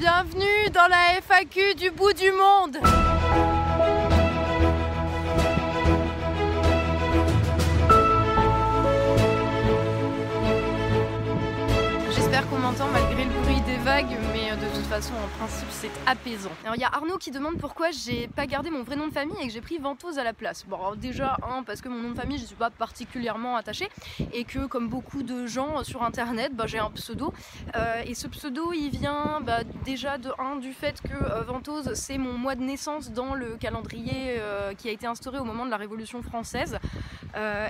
Bienvenue dans la FAQ du bout du monde Qu'on malgré le bruit des vagues, mais euh, de toute façon, en principe, c'est apaisant. Alors, il y a Arnaud qui demande pourquoi j'ai pas gardé mon vrai nom de famille et que j'ai pris Ventose à la place. Bon, déjà, un, parce que mon nom de famille, je suis pas particulièrement attachée et que, comme beaucoup de gens sur internet, bah, j'ai un pseudo. Euh, et ce pseudo, il vient bah, déjà de un, du fait que euh, Ventose, c'est mon mois de naissance dans le calendrier euh, qui a été instauré au moment de la Révolution française.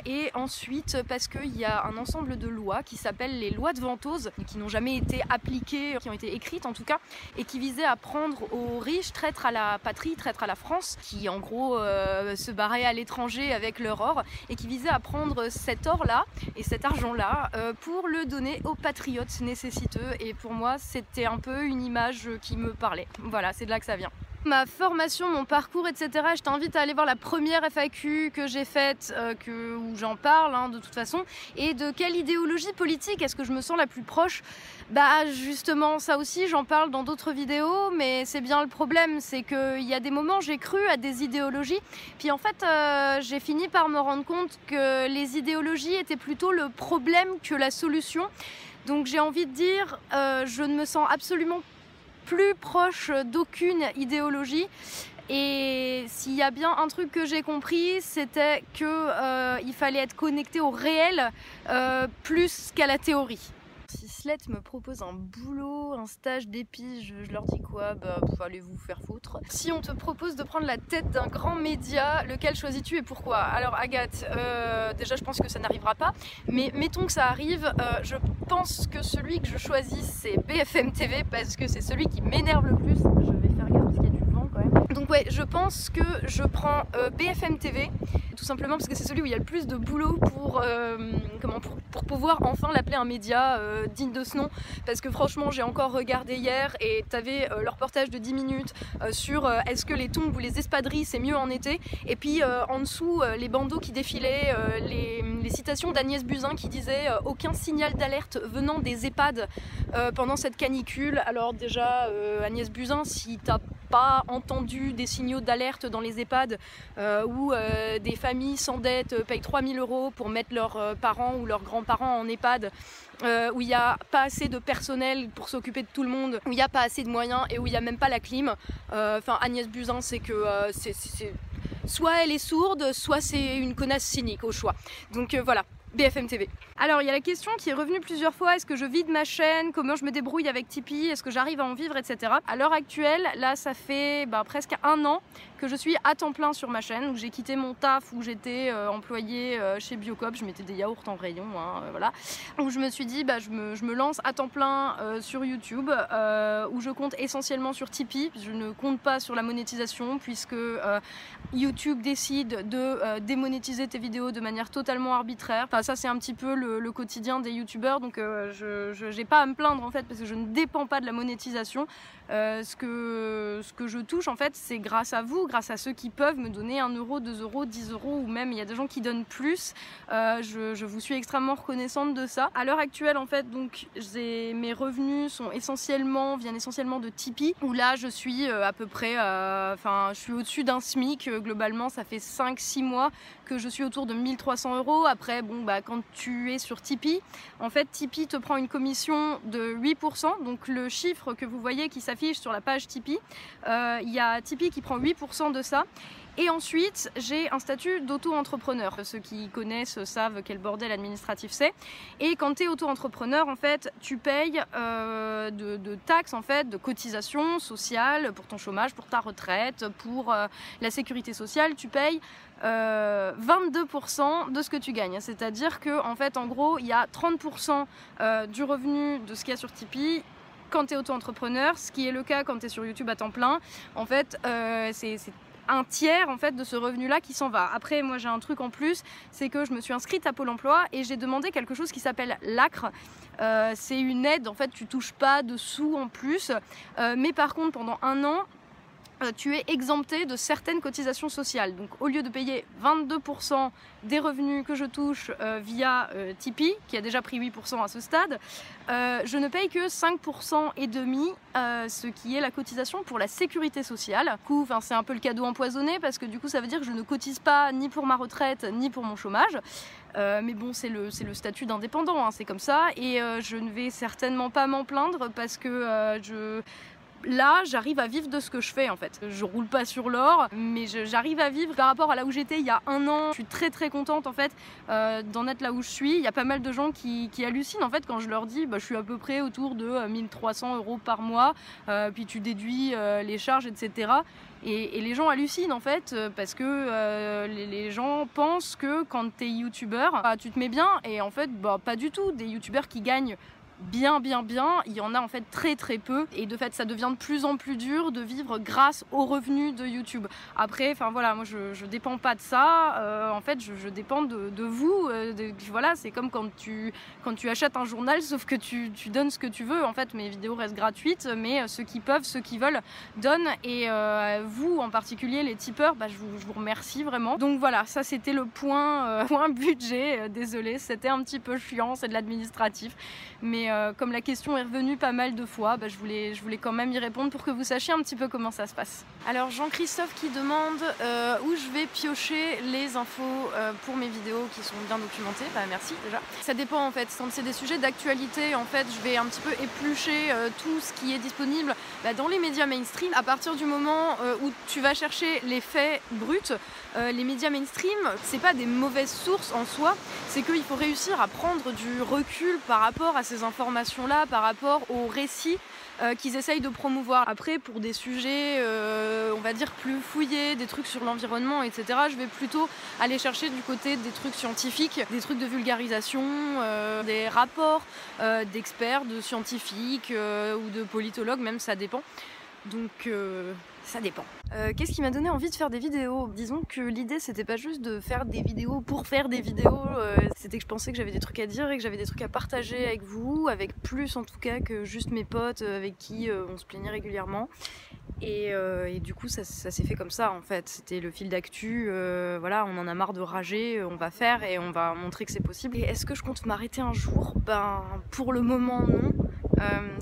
Et ensuite, parce qu'il y a un ensemble de lois qui s'appellent les lois de Ventose, qui n'ont jamais été appliquées, qui ont été écrites en tout cas, et qui visaient à prendre aux riches, traîtres à la patrie, traîtres à la France, qui en gros euh, se barraient à l'étranger avec leur or, et qui visaient à prendre cet or-là et cet argent-là euh, pour le donner aux patriotes nécessiteux. Et pour moi, c'était un peu une image qui me parlait. Voilà, c'est de là que ça vient ma formation, mon parcours, etc. Je t'invite à aller voir la première FAQ que j'ai faite, euh, où j'en parle hein, de toute façon. Et de quelle idéologie politique est-ce que je me sens la plus proche? Bah justement, ça aussi, j'en parle dans d'autres vidéos, mais c'est bien le problème, c'est qu'il y a des moments j'ai cru à des idéologies, puis en fait euh, j'ai fini par me rendre compte que les idéologies étaient plutôt le problème que la solution. Donc j'ai envie de dire, euh, je ne me sens absolument plus proche d'aucune idéologie. Et s'il y a bien un truc que j'ai compris, c'était qu'il euh, fallait être connecté au réel euh, plus qu'à la théorie. Me propose un boulot, un stage d'épi, je, je, leur dis quoi? Bah allez vous faire foutre. Si on te propose de prendre la tête d'un grand média, lequel choisis-tu et pourquoi? Alors Agathe, euh, déjà je pense que ça n'arrivera pas, mais mettons que ça arrive, euh, je pense que celui que je choisis c'est BFM TV parce que c'est celui qui m'énerve le plus. Je vais faire gaffe parce qu'il y a du vent quand même. Donc ouais, je pense que je prends euh, BFM TV tout simplement parce que c'est celui où il y a le plus de boulot pour, euh, comment, pour, pour, pouvoir enfin l'appeler un média euh, digne de ce nom. Parce que franchement, j'ai encore regardé hier et tu avais euh, leur reportage de 10 minutes sur est-ce que les tombes ou les espadrilles c'est mieux en été. Et puis en dessous, les bandeaux qui défilaient, les, les, citations d'Agnès Buzyn qui disait aucun signal d'alerte venant des EHPAD pendant cette canicule. Alors déjà, Agnès Buzyn, si t'as pas entendu des signaux d'alerte dans les EHPAD où des familles s'endettent, euh, payent 3000 euros pour mettre leurs euh, parents ou leurs grands-parents en EHPAD, euh, où il n'y a pas assez de personnel pour s'occuper de tout le monde, où il n'y a pas assez de moyens et où il n'y a même pas la clim. Enfin, euh, Agnès Buzyn, c'est que c'est soit elle est sourde, soit c'est une connasse cynique au choix. Donc voilà, BFM TV. Alors il y a la question qui est revenue plusieurs fois, est-ce que je vide ma chaîne, comment je me débrouille avec Tipeee, est-ce que j'arrive à en vivre, etc. À l'heure actuelle, là ça fait bah, presque un an que je suis à temps plein sur ma chaîne, où j'ai quitté mon taf où j'étais euh, employée euh, chez Biocop, je mettais des yaourts en rayon, hein, euh, voilà. Où je me suis dit, bah, je, me, je me lance à temps plein euh, sur YouTube, où je compte essentiellement sur Tipeee, je ne compte pas sur la monétisation, puisque YouTube décide de démonétiser tes vidéos de manière totalement arbitraire. Enfin, ça c'est un petit peu le, le quotidien des youtubeurs, donc je n'ai pas à me plaindre en fait, parce que je ne dépends pas de la monétisation. ce, que, ce que je touche en fait, c'est grâce à vous, grâce à ceux qui peuvent me donner 1 euro, 2 euros, 10 euros ou même il y a des gens qui donnent plus. Euh, je, je, vous suis extrêmement reconnaissante de ça. À l'heure actuelle, en fait, donc mes revenus sont essentiellement viennent essentiellement de Tipeee où là je suis euh, à peu près, enfin euh, je suis au-dessus d'un SMIC euh, globalement. Ça fait 5-6 mois que je suis autour de 1300 euros. Après, bon bah quand tu es sur Tipeee, en fait Tipeee te prend une commission de 8%. Donc le chiffre que vous voyez qui s'affiche sur la page Tipeee, il y a Tipeee qui prend 8% de ça. Et ensuite, j'ai un statut d'auto-entrepreneur. Ceux qui connaissent savent quel bordel administratif c'est. Et quand tu es auto-entrepreneur, en fait, tu payes euh, de, taxes, en fait, de cotisations sociales pour ton chômage, pour ta retraite, pour euh, la sécurité sociale. Tu payes euh, 22% de ce que tu gagnes. C'est-à-dire que, en fait, en gros, il y a 30% euh, du revenu de ce qu'il y a sur Tipeee quand tu es auto-entrepreneur, ce qui est le cas quand tu es sur YouTube à temps plein. En fait, euh, c'est un tiers en fait de ce revenu là qui s'en va. Après moi j'ai un truc en plus, c'est que je me suis inscrite à Pôle emploi et j'ai demandé quelque chose qui s'appelle l'ACRE. Euh, c'est une aide, en fait tu touches pas de sous en plus, euh, mais par contre pendant un an tu es exempté de certaines cotisations sociales. Donc au lieu de payer 22% des revenus que je touche euh, via euh, Tipeee, qui a déjà pris 8% à ce stade, je ne paye que 5% et demi, ce qui est la cotisation pour la sécurité sociale. Du c'est un peu le cadeau empoisonné parce que du coup ça veut dire que je ne cotise pas ni pour ma retraite ni pour mon chômage. mais bon, c'est le, le, statut d'indépendant, hein, c'est comme ça. Et je ne vais certainement pas m'en plaindre parce que je, là, j'arrive à vivre de ce que je fais en fait. Je roule pas sur l'or, mais j'arrive à vivre par rapport à là où j'étais il y a un an. Je suis très très contente en fait euh, d'en être là où je suis. Il y a pas mal de gens qui, hallucinent en fait quand je leur dis bah, je suis à peu près autour de 1300 euh, euros par mois, euh, puis tu déduis les charges, etc. Et, les gens hallucinent en fait parce que les, gens pensent que quand tu es youtubeur, bah, tu te mets bien et en fait bah, pas du tout. Des youtubeurs qui gagnent bien bien bien, il y en a en fait très très peu. Et de fait ça devient de plus en plus dur de vivre grâce aux revenus de YouTube. Après, enfin voilà, moi je, je dépends pas de ça, euh, en fait je, je dépends de, vous, euh, voilà, c'est comme quand tu, quand tu achètes un journal sauf que tu, tu, donnes ce que tu veux, en fait mes vidéos restent gratuites mais euh, ceux qui peuvent, ceux qui veulent donnent. Et vous en particulier les tipeurs, bah, je, vous, je, vous, remercie vraiment. Donc voilà, ça c'était le point, point budget, désolé, c'était un petit peu chiant, c'est de l'administratif. Mais euh, comme la question est revenue pas mal de fois, bah, je, voulais, quand même y répondre pour que vous sachiez un petit peu comment ça se passe. Alors Jean-Christophe qui demande euh, où je vais piocher les infos euh, pour mes vidéos qui sont bien documentées. Bah merci déjà. Ça dépend en fait. Quand c'est des sujets d'actualité, en fait, je vais un petit peu éplucher tout ce qui est disponible bah, dans les médias mainstream. À partir du moment où tu vas chercher les faits bruts, les médias mainstream, c'est pas des mauvaises sources en soi, c'est qu'il faut réussir à prendre du recul par rapport à ces informations-là par rapport aux récits euh, qu'ils essayent de promouvoir. Après, pour des sujets, euh, on va dire, plus fouillés, des trucs sur l'environnement, etc., je vais plutôt aller chercher du côté des trucs scientifiques, des trucs de vulgarisation, euh, des rapports d'experts, de scientifiques ou de politologues, même ça dépend. Donc ça dépend. Euh, qu'est-ce qui m'a donné envie de faire des vidéos? Disons que l'idée c'était pas juste de faire des vidéos pour faire des vidéos, euh, c'était que je pensais que j'avais des trucs à dire et que j'avais des trucs à partager avec vous, avec plus en tout cas que juste mes potes euh, avec qui on se plaignait régulièrement. Et, du coup ça, s'est fait comme ça en fait, c'était le fil d'actu, voilà on en a marre de rager, on va faire et on va montrer que c'est possible. Et est-ce que je compte m'arrêter un jour? Ben pour le moment non.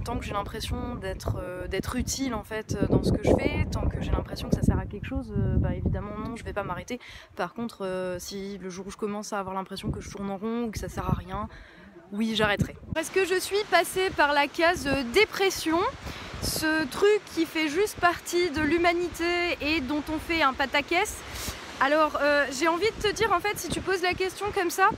Tant que j'ai l'impression d'être utile en fait dans ce que je fais, tant que j'ai l'impression que ça sert à quelque chose, euh, bah évidemment non, je vais pas m'arrêter. Par contre, euh, si le jour où je commence à avoir l'impression que je tourne en rond ou que ça sert à rien, oui, j'arrêterai. Parce que je suis passée par la case euh, dépression, ce truc qui fait juste partie de l'humanité et dont on fait un pataquès. Alors, j'ai envie de te dire, en fait, si tu poses la question comme ça,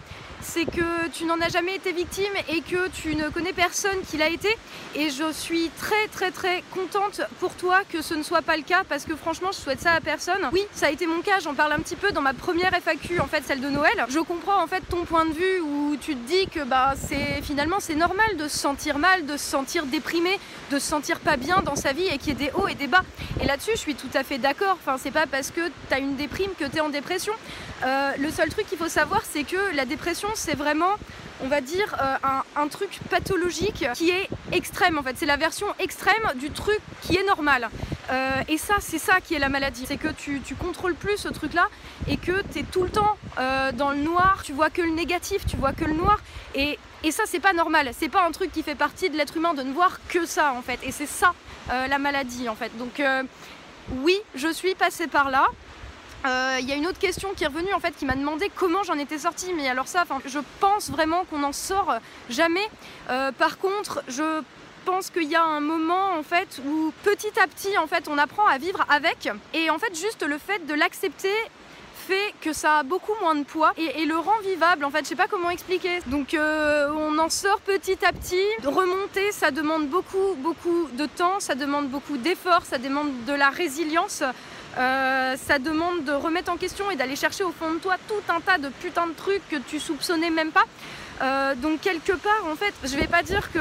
c'est que tu n'en as jamais été victime et que tu ne connais personne qui l'a été. Et je suis très très très contente pour toi que ce ne soit pas le cas parce que franchement je souhaite ça à personne. Oui, ça a été mon cas, j'en parle un petit peu dans ma première FAQ, en fait celle de Noël. Je comprends en fait ton point de vue où tu te dis que bah c'est finalement c'est normal de se sentir mal, de se sentir déprimé, de se sentir pas bien dans sa vie et qu'il y ait des hauts et des bas. Et là-dessus je suis tout à fait d'accord. Enfin c'est pas parce que tu as une déprime que tu es en dépression. Euh, le seul truc qu'il faut savoir c'est que la dépression c'est vraiment, on va dire, euh, un, truc pathologique qui est extrême en fait. C'est la version extrême du truc qui est normal. Euh, et ça, c'est ça qui est la maladie. C'est que tu, contrôles plus ce truc-là et que tu es tout le temps euh, dans le noir, tu vois que le négatif, tu vois que le noir. Et, et ça, c'est pas normal. C'est pas un truc qui fait partie de l'être humain de ne voir que ça en fait. Et c'est ça la maladie en fait. Donc oui, je suis passée par là. Il euh, y a une autre question qui est revenue en fait qui m'a demandé comment j'en étais sortie. Mais alors ça je pense vraiment qu'on n'en sort jamais. Euh, par contre je pense qu'il y a un moment en fait où petit à petit en fait on apprend à vivre avec. Et en fait juste le fait de l'accepter fait que ça a beaucoup moins de poids et, le rend vivable en fait. Je sais pas comment expliquer. Donc euh, on en sort petit à petit. Remonter ça demande beaucoup beaucoup de temps ça demande beaucoup d'efforts ça demande de la résilience euh, ça demande de remettre en question et d'aller chercher au fond de toi tout un tas de putains de trucs que tu soupçonnais même pas. Euh, donc quelque part, en fait, je vais pas dire que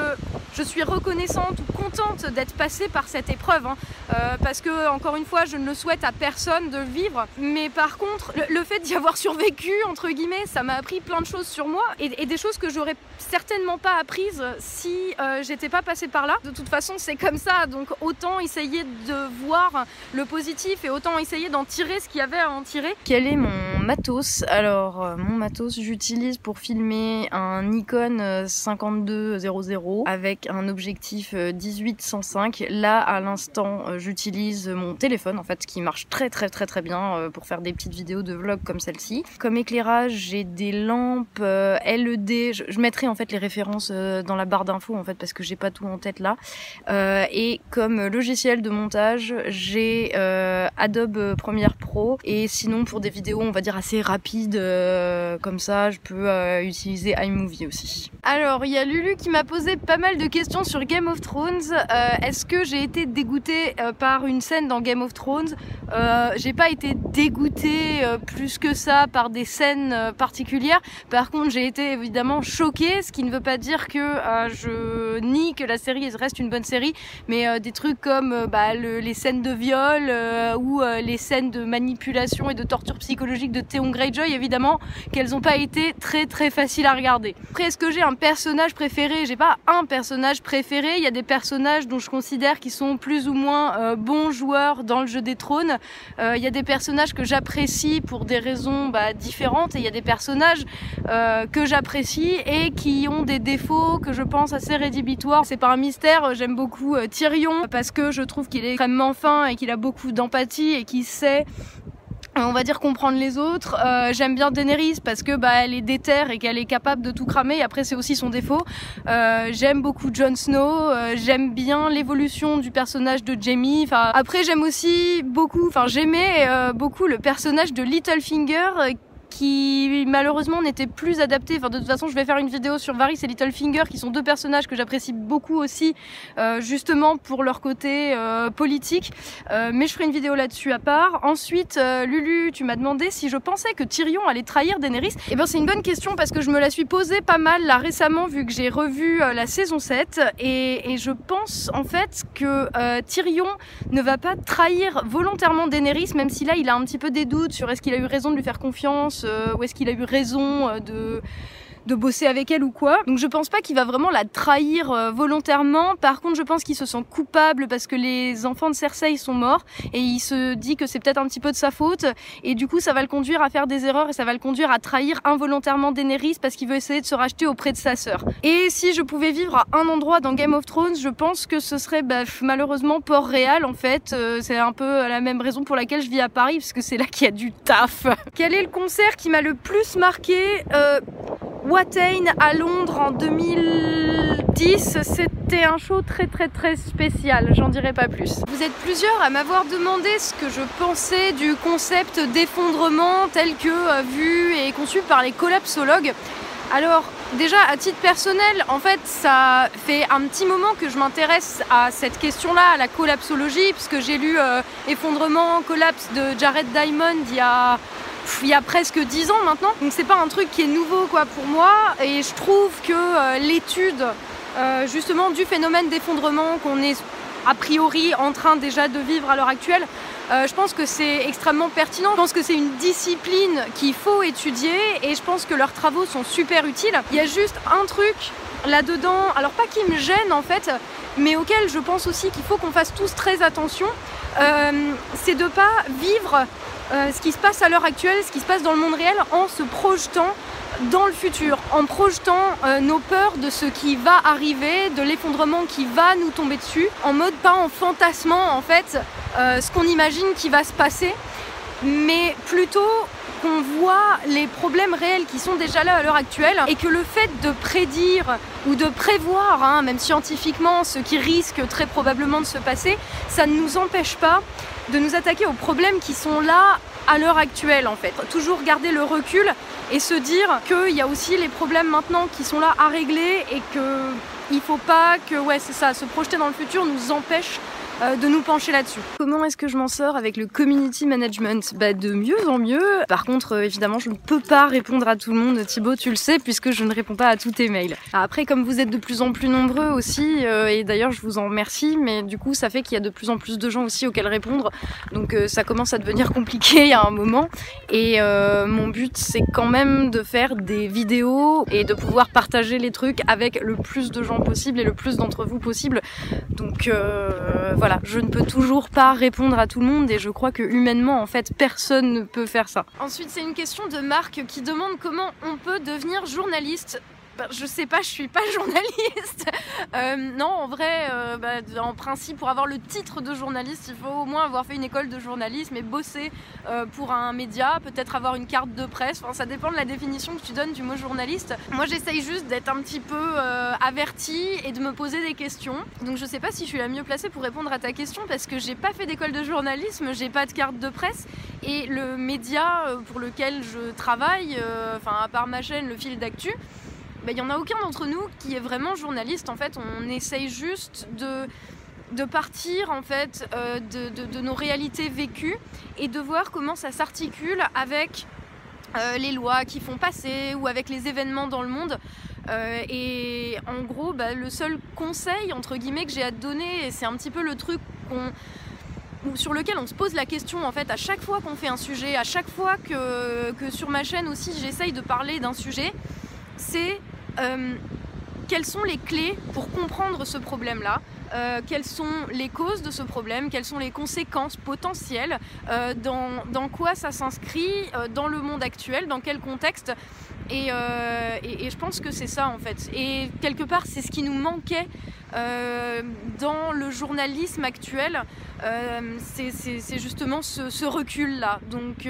je suis reconnaissante ou contente d'être passée par cette épreuve, hein. euh, parce que encore une fois, je ne le souhaite à personne de vivre. Mais par contre, le, fait d'y avoir survécu, entre guillemets, ça m'a appris plein de choses sur moi et, des choses que j'aurais certainement pas apprises si euh, j'étais pas passée par là. De toute façon, c'est comme ça, donc autant essayer de voir le positif et autant essayer d'en tirer ce qu'il y avait à en tirer. Quel est mon matos? Alors, mon matos, j'utilise pour filmer un Nikon 5200 avec un objectif 18-105. Là, à l'instant, euh, j'utilise mon téléphone, en fait, qui marche très très très très bien euh, pour faire des petites vidéos de vlog comme celle-ci. Comme éclairage, j'ai des lampes euh, LED. Je, mettrai en fait les références dans la barre d'infos, en fait, parce que j'ai pas tout en tête là. et comme logiciel de montage, j'ai Adobe Premiere Pro. Et sinon, pour des vidéos, on va dire assez rapides, comme ça, je peux utiliser iMovie Alors, il y a Lulu qui m'a posé pas mal de questions sur Game of Thrones. Euh, est-ce que j'ai été dégoûtée euh, par une scène dans Game of Thrones? Euh, J'ai pas été dégoûtée plus que ça par des scènes particulières. Par contre, j'ai été évidemment choquée, ce qui ne veut pas dire que je nie que la série reste une bonne série, mais des trucs comme bah, les scènes de viol ou les scènes de manipulation et de torture psychologique de Theon Greyjoy, évidemment, qu'elles n'ont pas été très très faciles à regarder. Après, est-ce que j'ai un personnage préféré J'ai pas un personnage préféré. Il y a des personnages dont je considère qu'ils sont plus ou moins euh, bons joueurs dans le jeu des trônes. Euh, il y a des personnages que j'apprécie pour des raisons bah, différentes et il y a des personnages euh, que j'apprécie et qui ont des défauts que je pense assez rédhibitoires. C'est pas un mystère. J'aime beaucoup Tyrion parce que je trouve qu'il est extrêmement fin et qu'il a beaucoup d'empathie et qu'il sait on va dire comprendre les autres. Euh, j'aime bien Daenerys parce que bah elle est déterre et qu'elle est capable de tout cramer. après c'est aussi son défaut. Euh, j'aime beaucoup Jon Snow. Euh, j'aime bien l'évolution du personnage de Jaime. Enfin après j'aime aussi beaucoup. Enfin j'aimais beaucoup le personnage de Littlefinger qui malheureusement n'était plus adapté. Enfin, de toute façon, je vais faire une vidéo sur Varys et Littlefinger, qui sont deux personnages que j'apprécie beaucoup aussi, euh, justement pour leur côté euh, politique. Euh, mais je ferai une vidéo là-dessus à part. Ensuite, Lulu, tu m'as demandé si je pensais que Tyrion allait trahir Daenerys. Et eh bien, c'est une bonne question parce que je me la suis posée pas mal là récemment, vu que j'ai revu la saison 7. Et, et, je pense en fait que Tyrion ne va pas trahir volontairement Daenerys, même si là, il a un petit peu des doutes sur est-ce qu'il a eu raison de lui faire confiance euh, où est-ce qu'il a eu raison euh, de de bosser avec elle ou quoi. Donc je pense pas qu'il va vraiment la trahir euh, volontairement. Par contre, je pense qu'il se sent coupable parce que les enfants de Cersei sont morts et il se dit que c'est peut-être un petit peu de sa faute et du coup ça va le conduire à faire des erreurs et ça va le conduire à trahir involontairement Daenerys parce qu'il veut essayer de se racheter auprès de sa sœur. Et si je pouvais vivre à un endroit dans Game of Thrones, je pense que ce serait bah, malheureusement Port-Réal en fait. Euh, c'est un peu la même raison pour laquelle je vis à Paris parce que c'est là qu'il y a du taf. Quel est le concert qui m'a le plus marqué? Euh, Watain à Londres en 2010, c'était un show très très très spécial, j'en dirai pas plus. Vous êtes plusieurs à m'avoir demandé ce que je pensais du concept d'effondrement tel que euh, vu et conçu par les collapsologues. Alors déjà à titre personnel, en fait ça fait un petit moment que je m'intéresse à cette question-là, à la collapsologie, puisque j'ai lu euh, Effondrement, collapse de Jared Diamond il y a il y a presque 10 ans maintenant. Donc c'est pas un truc qui est nouveau quoi pour moi. Et je trouve que euh, l'étude euh, justement du phénomène d'effondrement qu'on est a priori en train déjà de vivre à l'heure actuelle, euh, je pense que c'est extrêmement pertinent. Je pense que c'est une discipline qu'il faut étudier et je pense que leurs travaux sont super utiles. Il y a juste un truc là-dedans, alors pas qui me gêne en fait, mais auquel je pense aussi qu'il faut qu'on fasse tous très attention, c'est de pas vivre euh, ce qui se passe à l'heure actuelle, ce qui se passe dans le monde réel en se projetant dans le futur, en projetant euh, nos peurs de ce qui va arriver, de l'effondrement qui va nous tomber dessus, en mode pas en fantasmant en fait euh, ce qu'on imagine qui va se passer, mais plutôt qu'on voit les problèmes réels qui sont déjà là à l'heure actuelle et que le fait de prédire ou de prévoir, hein, même scientifiquement, ce qui risque très probablement de se passer, ça ne nous empêche pas de nous attaquer aux problèmes qui sont là à l'heure actuelle en fait. Toujours garder le recul et se dire qu'il y a aussi les problèmes maintenant qui sont là à régler et que il faut pas que ouais c'est ça, se projeter dans le futur nous empêche euh, de nous pencher là-dessus. Comment est-ce que je m'en sors avec le community management? Bah de mieux en mieux. Par contre, euh, évidemment, je ne peux pas répondre à tout le monde. Thibaut, tu le sais, puisque je ne réponds pas à tous tes mails. Après, comme vous êtes de plus en plus nombreux aussi, euh, et d'ailleurs je vous en remercie, mais du coup ça fait qu'il y a de plus en plus de gens aussi auxquels répondre. Donc ça commence à devenir compliqué à un moment. Et mon but, c'est quand même de faire des vidéos et de pouvoir partager les trucs avec le plus de gens possible et le plus d'entre vous possible. Donc voilà je ne peux toujours pas répondre à tout le monde et je crois que humainement, en fait, personne ne peut faire ça. Ensuite, c'est une question de Marc qui demande comment on peut devenir journaliste bah, je sais pas, je suis pas journaliste. Euh, non, en vrai, euh, bah, en principe, pour avoir le titre de journaliste, il faut au moins avoir fait une école de journalisme et bosser euh, pour un média, peut-être avoir une carte de presse. Ça dépend de la définition que tu donnes du mot journaliste. Moi, j'essaye juste d'être un petit peu avertie et de me poser des questions. Donc, je sais pas si je suis la mieux placée pour répondre à ta question parce que j'ai pas fait d'école de journalisme, j'ai pas de carte de presse et le média pour lequel je travaille, enfin, à part ma chaîne, le fil d'actu, il n'y en a aucun d'entre nous qui est vraiment journaliste. En fait, on essaye juste de, de partir en fait euh, de, nos réalités vécues et de voir comment ça s'articule avec euh, les lois qui font passer ou avec les événements dans le monde. Euh, et en gros, bah, le seul conseil entre guillemets que j'ai à te donner, et c'est un petit peu le truc sur lequel on se pose la question en fait à chaque fois qu'on fait un sujet, à chaque fois que, que sur ma chaîne aussi j'essaye de parler d'un sujet, c'est euh, quelles sont les clés pour comprendre ce problème-là euh, quelles sont les causes de ce problème, quelles sont les conséquences potentielles, euh, dans, quoi ça s'inscrit dans le monde actuel, dans quel contexte? Et, je pense que c'est ça en fait. Et quelque part, c'est ce qui nous manquait dans le journalisme actuel, c'est justement ce, ce recul-là. Donc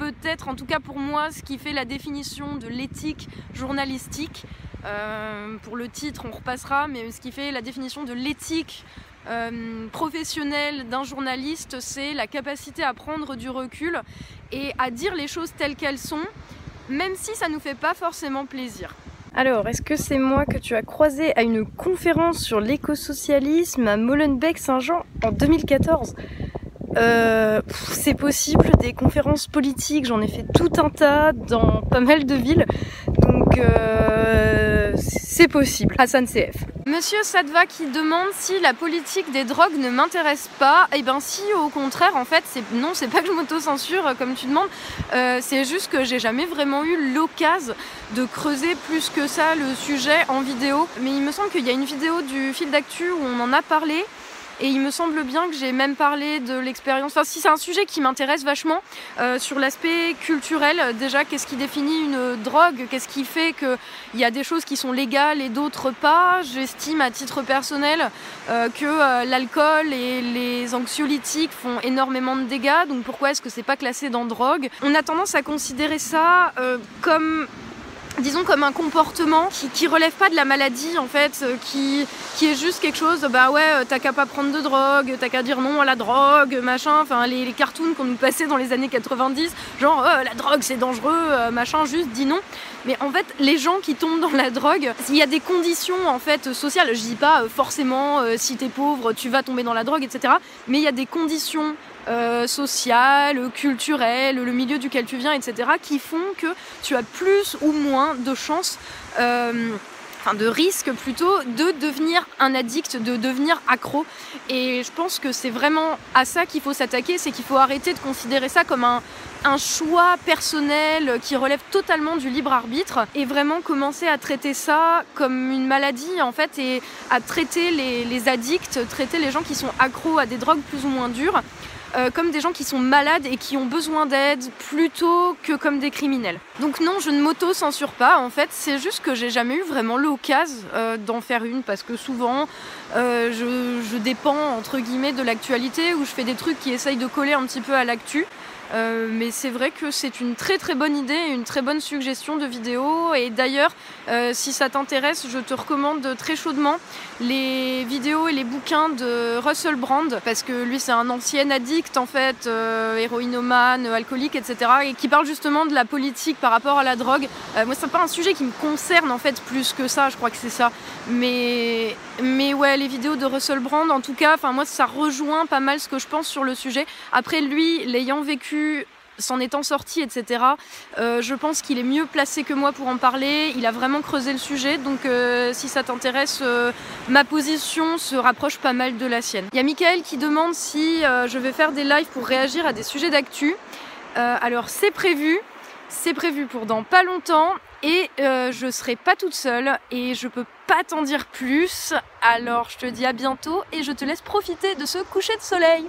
peut-être, en tout cas pour moi, ce qui fait la définition de l'éthique journalistique. Euh, pour le titre, on repassera, mais ce qui fait la définition de l'éthique euh, professionnelle d'un journaliste, c'est la capacité à prendre du recul et à dire les choses telles qu'elles sont, même si ça nous fait pas forcément plaisir. Alors, est-ce que c'est moi que tu as croisé à une conférence sur l'écosocialisme à Molenbeek-Saint-Jean en 2014 euh, c'est possible, des conférences politiques, j'en ai fait tout un tas dans pas mal de villes, donc euh, c'est possible. Hassan CF. Monsieur Sadva qui demande si la politique des drogues ne m'intéresse pas. Eh bien si au contraire en fait c'est non c'est pas que je m'auto-censure euh, comme tu demandes, c'est juste que j'ai jamais vraiment eu l'occasion de creuser plus que ça le sujet en vidéo. Mais il me semble qu'il y a une vidéo du fil d'actu où on en a parlé et il me semble bien que j'ai même parlé de l'expérience. Enfin, si c'est un sujet qui m'intéresse vachement euh, sur l'aspect culturel, déjà, qu'est-ce qui définit une drogue? Qu'est-ce qui fait qu'il y a des choses qui sont légales et d'autres pas? J'estime à titre personnel euh, que euh, l'alcool et les anxiolytiques font énormément de dégâts. Donc pourquoi est-ce que c'est pas classé dans drogue? On a tendance à considérer ça comme disons comme un comportement qui, relève pas de la maladie en fait, euh, qui, qui est juste quelque chose, bah ouais, euh, t'as qu'à pas prendre de drogue, t'as qu'à dire non à la drogue, machin, enfin les, cartoons qu'on nous passait dans les années 90, genre oh, la drogue c'est dangereux, euh, machin, juste dis non. Mais en fait, les gens qui tombent dans la drogue, il y a des conditions en fait sociales. Je dis pas forcément si t'es pauvre, tu vas tomber dans la drogue, etc. Mais il y a des conditions euh, social, culturel, le milieu duquel tu viens, etc., qui font que tu as plus ou moins de chances, euh, enfin de risques plutôt, de devenir un addict, de devenir accro. Et je pense que c'est vraiment à ça qu'il faut s'attaquer, c'est qu'il faut arrêter de considérer ça comme un, choix personnel qui relève totalement du libre arbitre et vraiment commencer à traiter ça comme une maladie en fait et à traiter les, les addicts, traiter les gens qui sont accros à des drogues plus ou moins dures euh, comme des gens qui sont malades et qui ont besoin d'aide plutôt que comme des criminels. Donc non, je ne m'auto-censure pas en fait, c'est juste que j'ai jamais eu vraiment l'occasion euh, d'en faire une parce que souvent euh, je, je dépends entre guillemets de l'actualité ou je fais des trucs qui essayent de coller un petit peu à l'actu. Euh, mais c'est vrai que c'est une très très bonne idée, une très bonne suggestion de vidéo. Et d'ailleurs, euh, si ça t'intéresse, je te recommande très chaudement les vidéos et les bouquins de Russell Brand, parce que lui c'est un ancien addict en fait, euh, héroïnomane, alcoolique, etc. Et qui parle justement de la politique par rapport à la drogue. moi c'est pas un sujet qui me concerne en fait plus que ça, je crois que c'est ça. Mais, mais ouais, les vidéos de Russell Brand. En tout cas, enfin moi ça rejoint pas mal ce que je pense sur le sujet. Après lui, l'ayant s'en étant sorti, etc. Euh, je pense qu'il est mieux placé que moi pour en parler. Il a vraiment creusé le sujet, donc euh, si ça t'intéresse, euh, ma position se rapproche pas mal de la sienne. Il y a Michael qui demande si je vais faire des lives pour réagir à des sujets d'actu. alors c'est prévu, c'est prévu pour dans pas longtemps et je serai pas toute seule et je peux pas t'en dire plus. Alors je te dis à bientôt et je te laisse profiter de ce coucher de soleil.